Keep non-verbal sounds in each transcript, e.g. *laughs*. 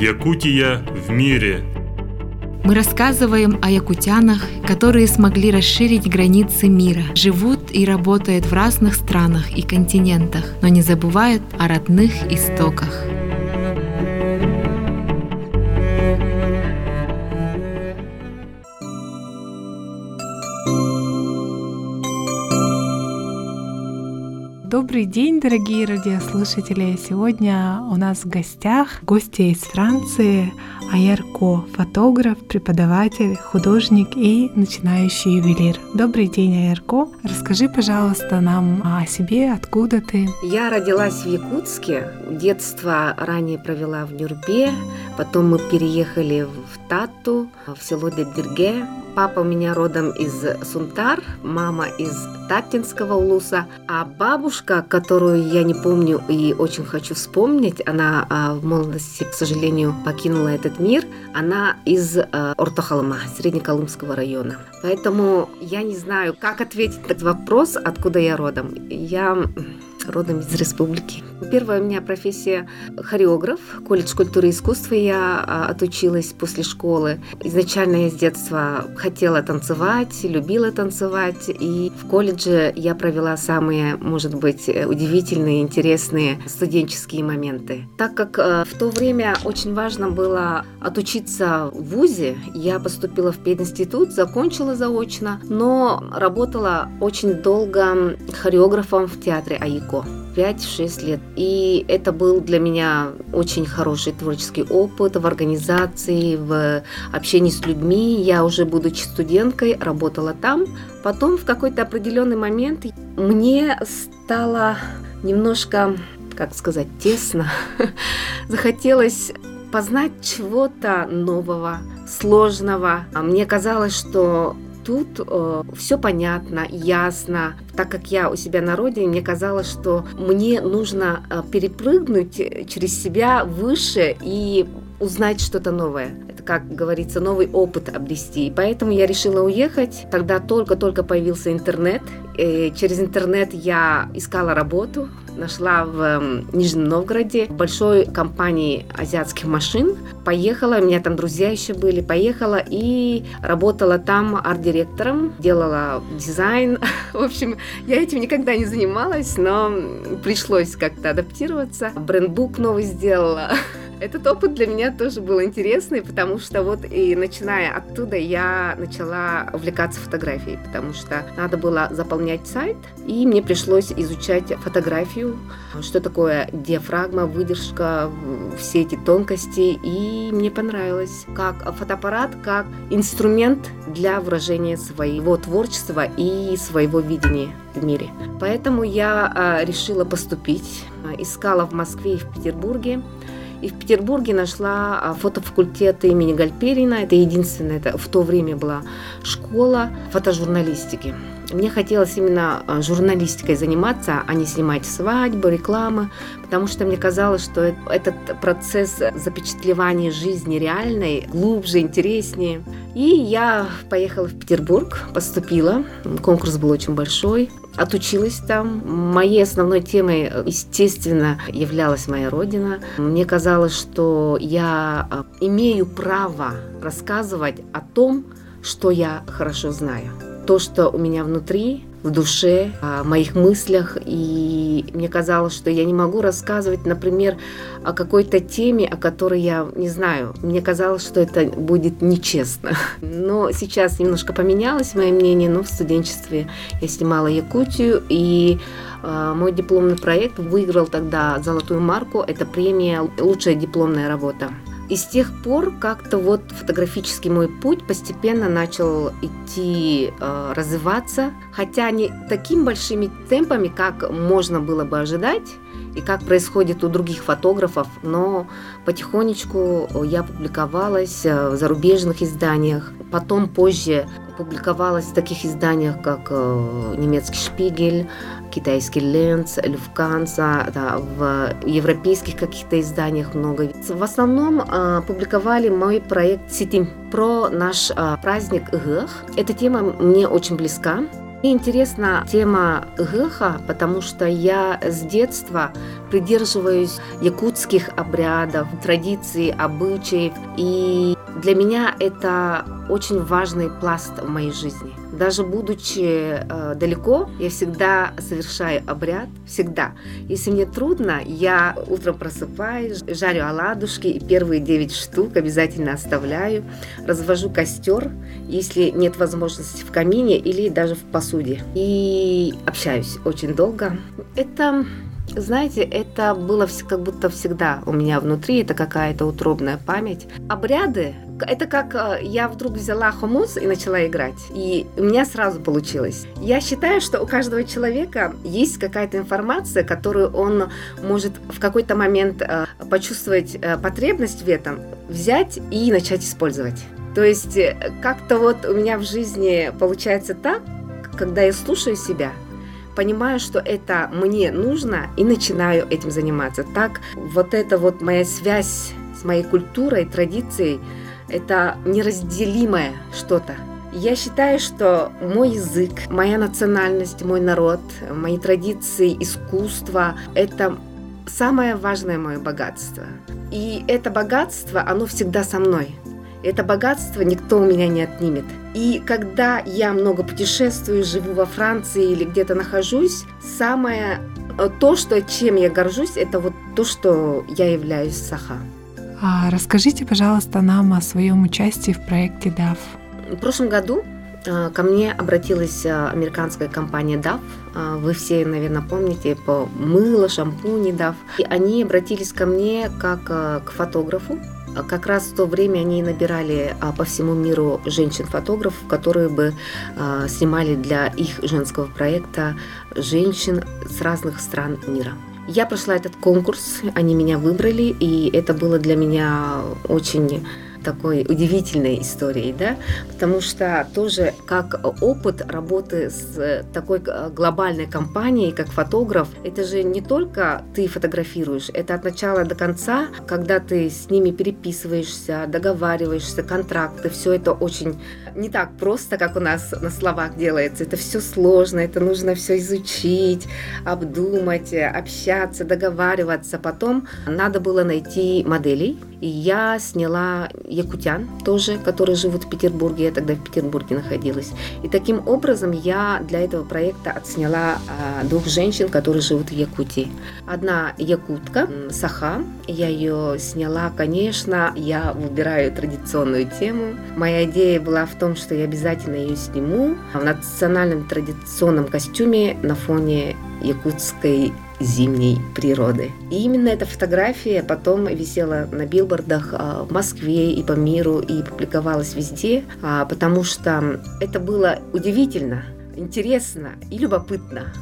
Якутия в мире. Мы рассказываем о якутянах, которые смогли расширить границы мира, живут и работают в разных странах и континентах, но не забывают о родных истоках. Добрый день, дорогие радиослушатели! Сегодня у нас в гостях гости из Франции Аярко, фотограф, преподаватель, художник и начинающий ювелир. Добрый день, Аярко. Расскажи, пожалуйста, нам о себе, откуда ты. Я родилась в Якутске. Детство ранее провела в Нюрбе. Потом мы переехали в Тату, в село Дебдерге. Папа у меня родом из Сунтар, мама из Татинского улуса, а бабушка, которую я не помню и очень хочу вспомнить, она а, в молодости, к сожалению, покинула этот мир, она из а, Ортохалма, Среднеколымского района. Поэтому я не знаю, как ответить на этот вопрос, откуда я родом. Я родом из республики. Первая у меня профессия хореограф. Колледж культуры и искусства я а, отучилась после школы. Изначально я с детства хотела танцевать, любила танцевать. И в колледже я провела самые, может быть, удивительные, интересные студенческие моменты. Так как э, в то время очень важно было отучиться в ВУЗе, я поступила в пединститут, закончила заочно, но работала очень долго хореографом в театре АИКО. 5-6 лет. И это был для меня очень хороший творческий опыт в организации, в общении с людьми. Я уже, будучи студенткой, работала там. Потом в какой-то определенный момент мне стало немножко, как сказать, тесно. *laughs* Захотелось познать чего-то нового, сложного. А мне казалось, что тут э, все понятно, ясно. Так как я у себя на родине, мне казалось, что мне нужно э, перепрыгнуть через себя выше и узнать что-то новое. Это, как говорится, новый опыт обрести. И поэтому я решила уехать. Тогда только-только появился интернет. И через интернет я искала работу нашла в эм, Нижнем Новгороде большой компании азиатских машин. Поехала, у меня там друзья еще были, поехала и работала там арт-директором, делала дизайн. *laughs* В общем, я этим никогда не занималась, но пришлось как-то адаптироваться. Брендбук новый сделала. *laughs* Этот опыт для меня тоже был интересный, потому что вот и начиная оттуда я начала увлекаться фотографией, потому что надо было заполнять сайт, и мне пришлось изучать фотографию, что такое диафрагма, выдержка, все эти тонкости, и мне понравилось как фотоаппарат, как инструмент для выражения своего творчества и своего видения в мире. Поэтому я а, решила поступить, искала в Москве и в Петербурге, и в Петербурге нашла а, фотофакультет имени Гальперина. Это единственная, это в то время была школа фотожурналистики. Мне хотелось именно а, журналистикой заниматься, а не снимать свадьбы, рекламы, потому что мне казалось, что этот процесс запечатлевания жизни реальной глубже, интереснее. И я поехала в Петербург, поступила. Конкурс был очень большой отучилась там. Моей основной темой, естественно, являлась моя родина. Мне казалось, что я а, имею право рассказывать о том, что я хорошо знаю. То, что у меня внутри, в душе, о моих мыслях. И мне казалось, что я не могу рассказывать, например, о какой-то теме, о которой я не знаю. Мне казалось, что это будет нечестно. *laughs* Но сейчас немножко поменялось мое мнение. Но в студенчестве я снимала Якутию, и э, мой дипломный проект выиграл тогда золотую марку. Это премия «Лучшая дипломная работа». И с тех пор как-то вот фотографический мой путь постепенно начал идти, э, развиваться, хотя не такими большими темпами, как можно было бы ожидать, и как происходит у других фотографов, но потихонечку я публиковалась э, в зарубежных изданиях, потом позже публиковалась в таких изданиях, как э, немецкий «Шпигель», китайский «Ленц», «Люфканса», да, в европейских каких-то изданиях много. В основном э, публиковали мой проект «Ситим» про наш э, праздник Игэх. Эта тема мне очень близка. Мне интересна тема геха, потому что я с детства придерживаюсь якутских обрядов, традиций, обычаев. И для меня это очень важный пласт в моей жизни. Даже будучи э, далеко, я всегда совершаю обряд, всегда. Если мне трудно, я утром просыпаюсь, жарю оладушки, и первые 9 штук обязательно оставляю, развожу костер, если нет возможности в камине или даже в посуде. И общаюсь очень долго. Это знаете, это было как будто всегда у меня внутри, это какая-то утробная память. Обряды это как э, я вдруг взяла хумус и начала играть. И у меня сразу получилось. Я считаю, что у каждого человека есть какая-то информация, которую он может в какой-то момент э, почувствовать э, потребность в этом, взять и начать использовать. То есть как-то вот у меня в жизни получается так, когда я слушаю себя, понимаю, что это мне нужно и начинаю этим заниматься. Так вот эта вот моя связь с моей культурой, традицией, это неразделимое что-то. Я считаю, что мой язык, моя национальность, мой народ, мои традиции, искусство – это самое важное мое богатство. И это богатство, оно всегда со мной. Это богатство никто у меня не отнимет. И когда я много путешествую, живу во Франции или где-то нахожусь, самое э, то, что, чем я горжусь, это вот то, что я являюсь Саха. А расскажите, пожалуйста, нам о своем участии в проекте DAF. В прошлом году ко мне обратилась э, американская компания DAF. Вы все, наверное, помните по мыло, шампуни DAF. И они обратились ко мне как к фотографу, как раз в то время они набирали а, по всему миру женщин-фотографов, которые бы а, снимали для их женского проекта женщин с разных стран мира. Я прошла этот конкурс, они меня выбрали, и это было для меня очень такой удивительной историей, да, потому что тоже как опыт работы с такой глобальной компанией, как фотограф, это же не только ты фотографируешь, это от начала до конца, когда ты с ними переписываешься, договариваешься, контракты, все это очень не так просто, как у нас на словах делается. Это все сложно, это нужно все изучить, обдумать, общаться, договариваться. Потом надо было найти моделей, и я сняла якутян тоже, которые живут в Петербурге. Я тогда в Петербурге находилась. И таким образом я для этого проекта отсняла а, двух женщин, которые живут в Якутии. Одна якутка, Саха. Я ее сняла, конечно, я выбираю традиционную тему. Моя идея была в том, что я обязательно ее сниму в национальном традиционном костюме на фоне якутской зимней природы. И именно эта фотография потом висела на билбордах а, в Москве и по миру и публиковалась везде, а, потому что это было удивительно, интересно и любопытно.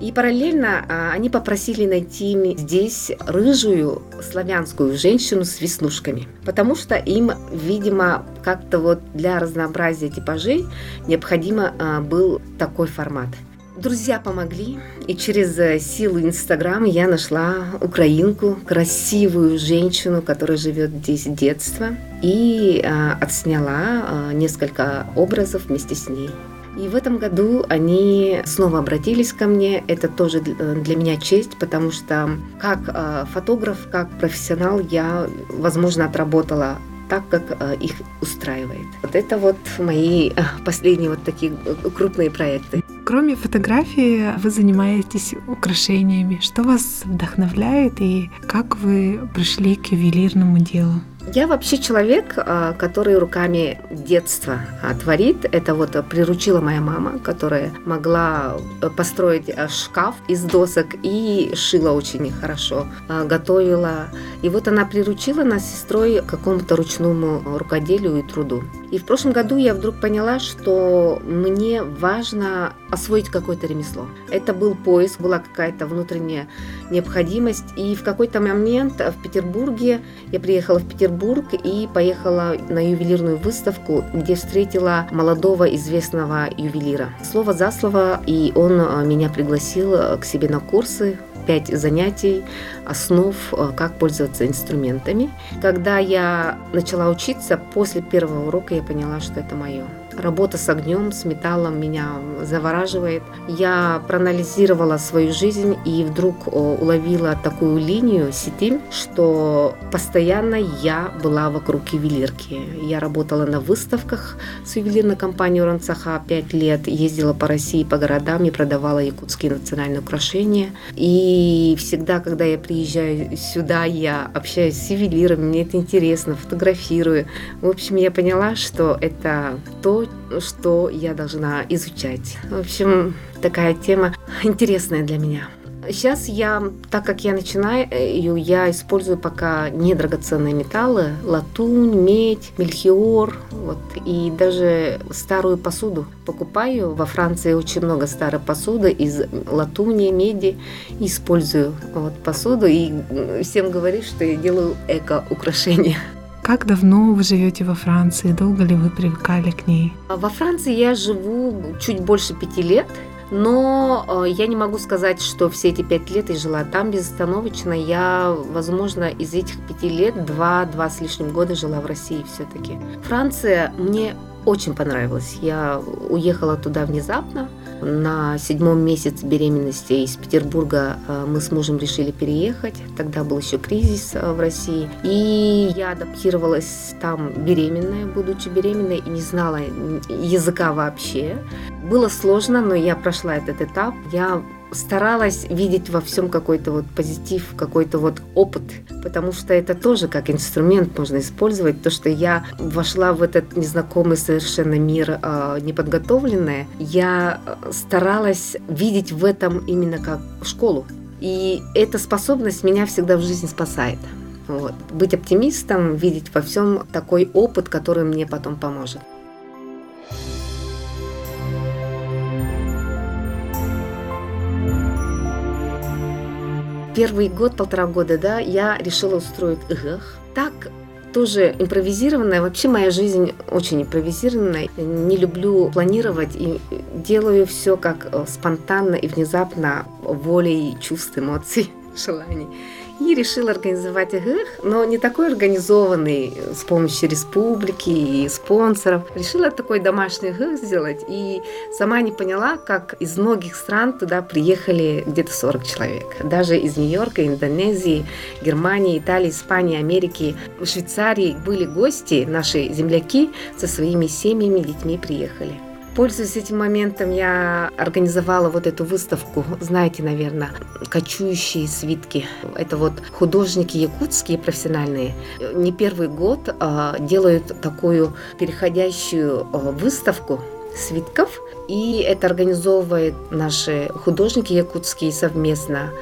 И параллельно а, они попросили найти здесь рыжую славянскую женщину с веснушками, потому что им, видимо, как-то вот для разнообразия типажей необходимо был такой формат – Друзья помогли, и через э, силу Инстаграма я нашла украинку, красивую женщину, которая живет здесь с детства, и э, отсняла э, несколько образов вместе с ней. И в этом году они снова обратились ко мне. Это тоже для меня честь, потому что как фотограф, как профессионал я, возможно, отработала так, как их устраивает. Вот это вот мои последние вот такие крупные проекты. Кроме фотографии, вы занимаетесь украшениями. Что вас вдохновляет и как вы пришли к ювелирному делу? Я вообще человек, а, который руками детства а, творит. Это вот приручила моя мама, которая могла э, построить э, шкаф из досок и шила очень хорошо, а, готовила. И вот она приручила нас с сестрой к какому-то ручному рукоделию и труду. И в прошлом году я вдруг поняла, что мне важно освоить какое-то ремесло. Это был поиск, была какая-то внутренняя необходимость. И в какой-то момент в Петербурге, я приехала в Петербург, Петербург и поехала на ювелирную выставку, где встретила молодого известного ювелира. Слово за слово, и он а, меня пригласил а, к себе на курсы пять занятий, основ, а, как пользоваться инструментами. Когда я начала учиться, после первого урока я поняла, что это мое. Работа с огнем, с металлом меня завораживает. Я проанализировала свою жизнь и вдруг уловила такую линию сети, что постоянно я была вокруг ювелирки. Я работала на выставках с ювелирной компанией Уранцаха 5 лет, ездила по России, по городам и продавала якутские национальные украшения. И всегда, когда я приезжаю сюда, я общаюсь с ювелирами, мне это интересно, фотографирую. В общем, я поняла, что это то, что я должна изучать. В общем, такая тема интересная для меня. Сейчас я, так как я начинаю, я использую пока недрагоценные металлы, латунь, медь, мельхиор, вот, и даже старую посуду покупаю. Во Франции очень много старой посуды из латуни, меди. Использую вот, посуду и всем говорю, что я делаю эко-украшения. Как давно вы живете во Франции? Долго ли вы привыкали к ней? Во Франции я живу чуть больше пяти лет. Но э, я не могу сказать, что все эти пять лет я жила там безостановочно. Я, возможно, из этих пяти лет два-два с лишним года жила в России все-таки. Франция мне очень понравилась. Я уехала туда внезапно. На седьмом месяце беременности из Петербурга э, мы с мужем решили переехать. Тогда был еще кризис э, в России. И я адаптировалась там беременная, будучи беременной, и не знала языка вообще. Было сложно, но я прошла этот этап. Я старалась видеть во всем какой-то вот позитив, какой-то вот опыт, потому что это тоже как инструмент можно использовать. То, что я вошла в этот незнакомый совершенно мир э, неподготовленная, я старалась видеть в этом именно как школу. И эта способность меня всегда в жизни спасает. Вот. Быть оптимистом, видеть во всем такой опыт, который мне потом поможет. Первый год, полтора года, да, я решила устроить ИГЭХ. Так тоже импровизированная. Вообще моя жизнь очень импровизированная. Не люблю планировать и делаю все как э, спонтанно и внезапно волей чувств, эмоций, *laughs* желаний и решил организовать ИГЭХ, но не такой организованный с помощью республики и спонсоров. Решила такой домашний ИГЭХ сделать и сама не поняла, как из многих стран туда приехали где-то 40 человек. Даже из Нью-Йорка, Индонезии, Германии, Италии, Испании, Америки, Швейцарии были гости, наши земляки со своими семьями, детьми приехали. Пользуясь этим моментом, я организовала вот эту выставку, знаете, наверное, «Кочующие свитки». Это вот художники якутские профессиональные. Не первый год а, делают такую переходящую а, выставку свитков, и это организовывают наши художники якутские совместно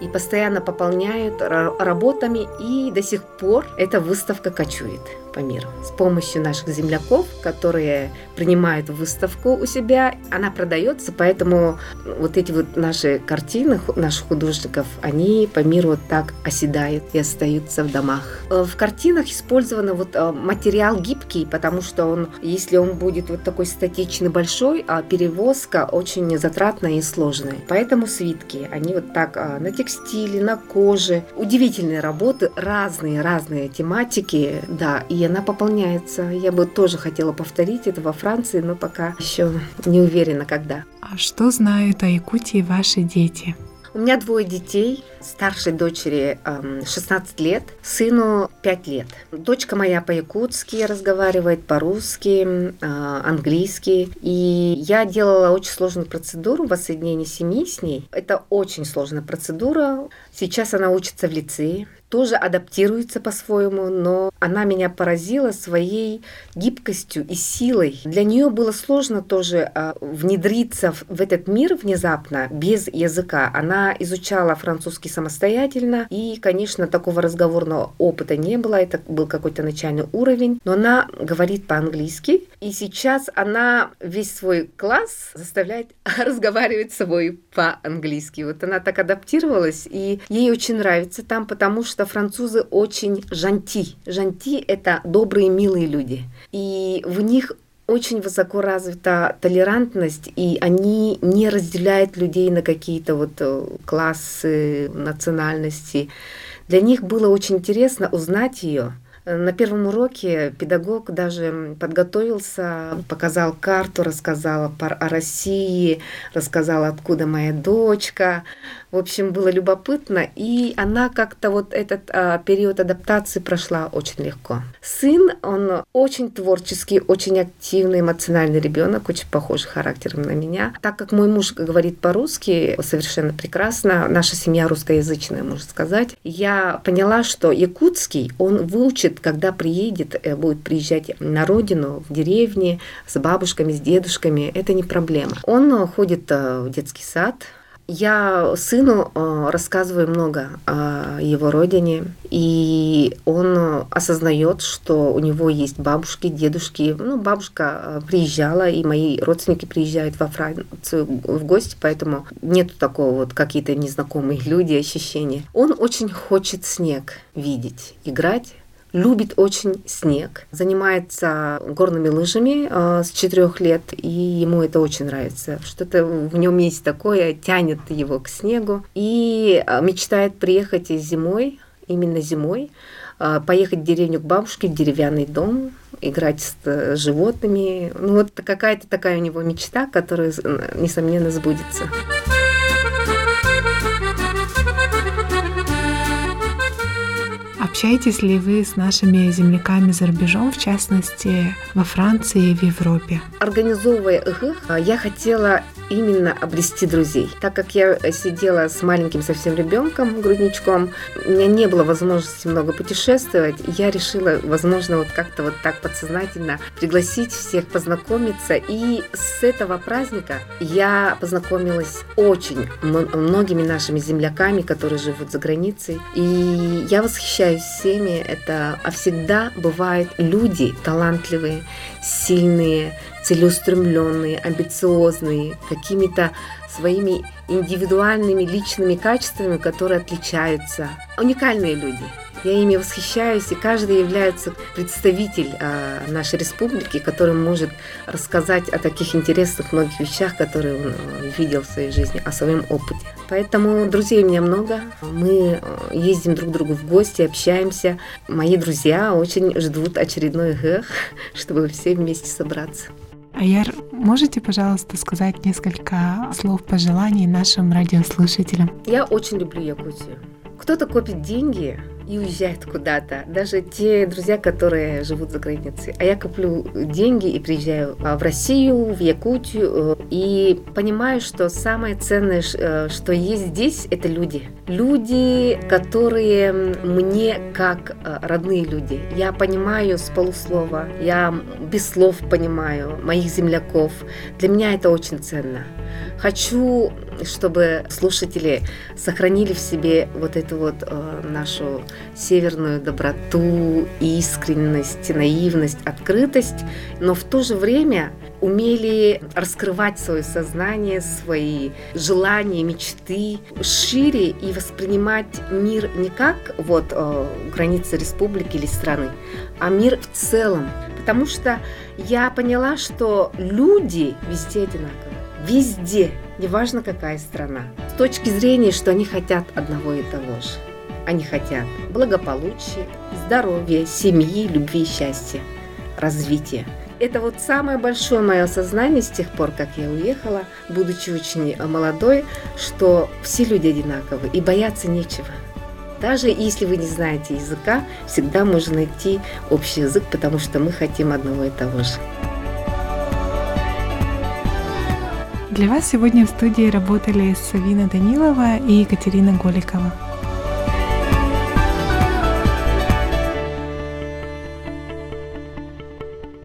и постоянно пополняют работами, и до сих пор эта выставка кочует по миру. С помощью наших земляков, которые принимают выставку у себя, она продается, поэтому вот эти вот наши картины наших художников, они по миру вот так оседают и остаются в домах. Э, в картинах использован вот э, материал гибкий, потому что он, если он будет вот такой статичный большой, а перевозка очень затратная и сложная. Поэтому свитки, они вот так э, на текстиле, на коже. Удивительные работы, разные-разные тематики, да, и она пополняется. Я бы тоже хотела повторить это во Франции, но пока еще не уверена, когда. А что знают о Якутии ваши дети? У меня двое детей. Старшей дочери 16 лет, сыну 5 лет. Дочка моя по-якутски разговаривает, по-русски, а, английски. И я делала очень сложную процедуру воссоединения семьи с ней. Это очень сложная процедура. Сейчас она учится в лицее тоже адаптируется по-своему, но она меня поразила своей гибкостью и силой. Для нее было сложно тоже а, внедриться в этот мир внезапно, без языка. Она изучала французский самостоятельно, и, конечно, такого разговорного опыта не было, это был какой-то начальный уровень, но она говорит по-английски, и сейчас она весь свой класс заставляет *laughs* разговаривать с собой по-английски. Вот она так адаптировалась, и ей очень нравится там, потому что французы очень жанти. Жанти – это добрые, милые люди. И в них очень высоко развита толерантность, и они не разделяют людей на какие-то вот э, классы, национальности. Для них было очень интересно узнать ее, На первом уроке педагог даже подготовился, показал карту, рассказал о России, рассказал, откуда моя дочка. В общем, было любопытно, и она как-то вот этот а, период адаптации прошла очень легко. Сын, он очень творческий, очень активный, эмоциональный ребенок, очень похожий характером на меня. Так как мой муж говорит по-русски совершенно прекрасно, наша семья русскоязычная, можно сказать, я поняла, что якутский он выучит, когда приедет, э, будет приезжать на родину, в деревне, с бабушками, с дедушками. Это не проблема. Он ходит э, в детский сад, я сыну э, рассказываю много о его родине, и он осознает, что у него есть бабушки, дедушки. Ну, бабушка э, приезжала, и мои родственники приезжают во Францию в гости, поэтому нет такого вот какие-то незнакомые люди, ощущения. Он очень хочет снег видеть, играть любит очень снег, занимается горными лыжами э, с четырех лет, и ему это очень нравится. Что-то в нем есть такое, тянет его к снегу, и э, мечтает приехать зимой, именно зимой, э, поехать в деревню к бабушке, в деревянный дом, играть с э, животными. Ну вот какая-то такая у него мечта, которая, несомненно, сбудется. Общаетесь ли вы с нашими земляками за рубежом, в частности, во Франции и в Европе? Организовывая их, я хотела именно обрести друзей. Так как я сидела с маленьким совсем ребенком, грудничком, у меня не было возможности много путешествовать, я решила, возможно, вот как-то вот так подсознательно пригласить всех познакомиться. И с этого праздника я познакомилась очень многими нашими земляками, которые живут за границей. И я восхищаюсь всеми. Это, а всегда бывают люди талантливые, сильные, целеустремленные, амбициозные, какими-то своими индивидуальными личными качествами, которые отличаются. Уникальные люди. Я ими восхищаюсь, и каждый является представитель э, нашей республики, который может рассказать о таких интересных многих вещах, которые он э, видел в своей жизни, о своем опыте. Поэтому друзей у меня много. Мы э, ездим друг к другу в гости, общаемся. Мои друзья очень ждут очередной гэх, *laughs* чтобы все вместе собраться. Аяр, можете, пожалуйста, сказать несколько слов пожеланий нашим радиослушателям? Я очень люблю Якутию. Кто-то копит деньги, и уезжают куда-то. Даже те друзья, которые живут за границей. А я коплю деньги и приезжаю а, в Россию, в Якутию э, и понимаю, что самое ценное, э, что есть здесь, это люди. Люди, которые мне как э, родные люди. Я понимаю с полуслова, я без слов понимаю моих земляков. Для меня это очень ценно. Хочу, чтобы слушатели сохранили в себе вот эту вот э, нашу северную доброту, искренность, наивность, открытость, но в то же время умели раскрывать свое сознание, свои желания, мечты шире и воспринимать мир не как вот э, границы республики или страны, а мир в целом. Потому что я поняла, что люди везде одинаковые везде, неважно какая страна, с точки зрения, что они хотят одного и того же. Они хотят благополучия, здоровья, семьи, любви, счастья, развития. Это вот самое большое мое осознание с тех пор, как я уехала, будучи очень молодой, что все люди одинаковы и бояться нечего. Даже если вы не знаете языка, всегда можно найти общий язык, потому что мы хотим одного и того же. Для вас сегодня в студии работали Савина Данилова и Екатерина Голикова.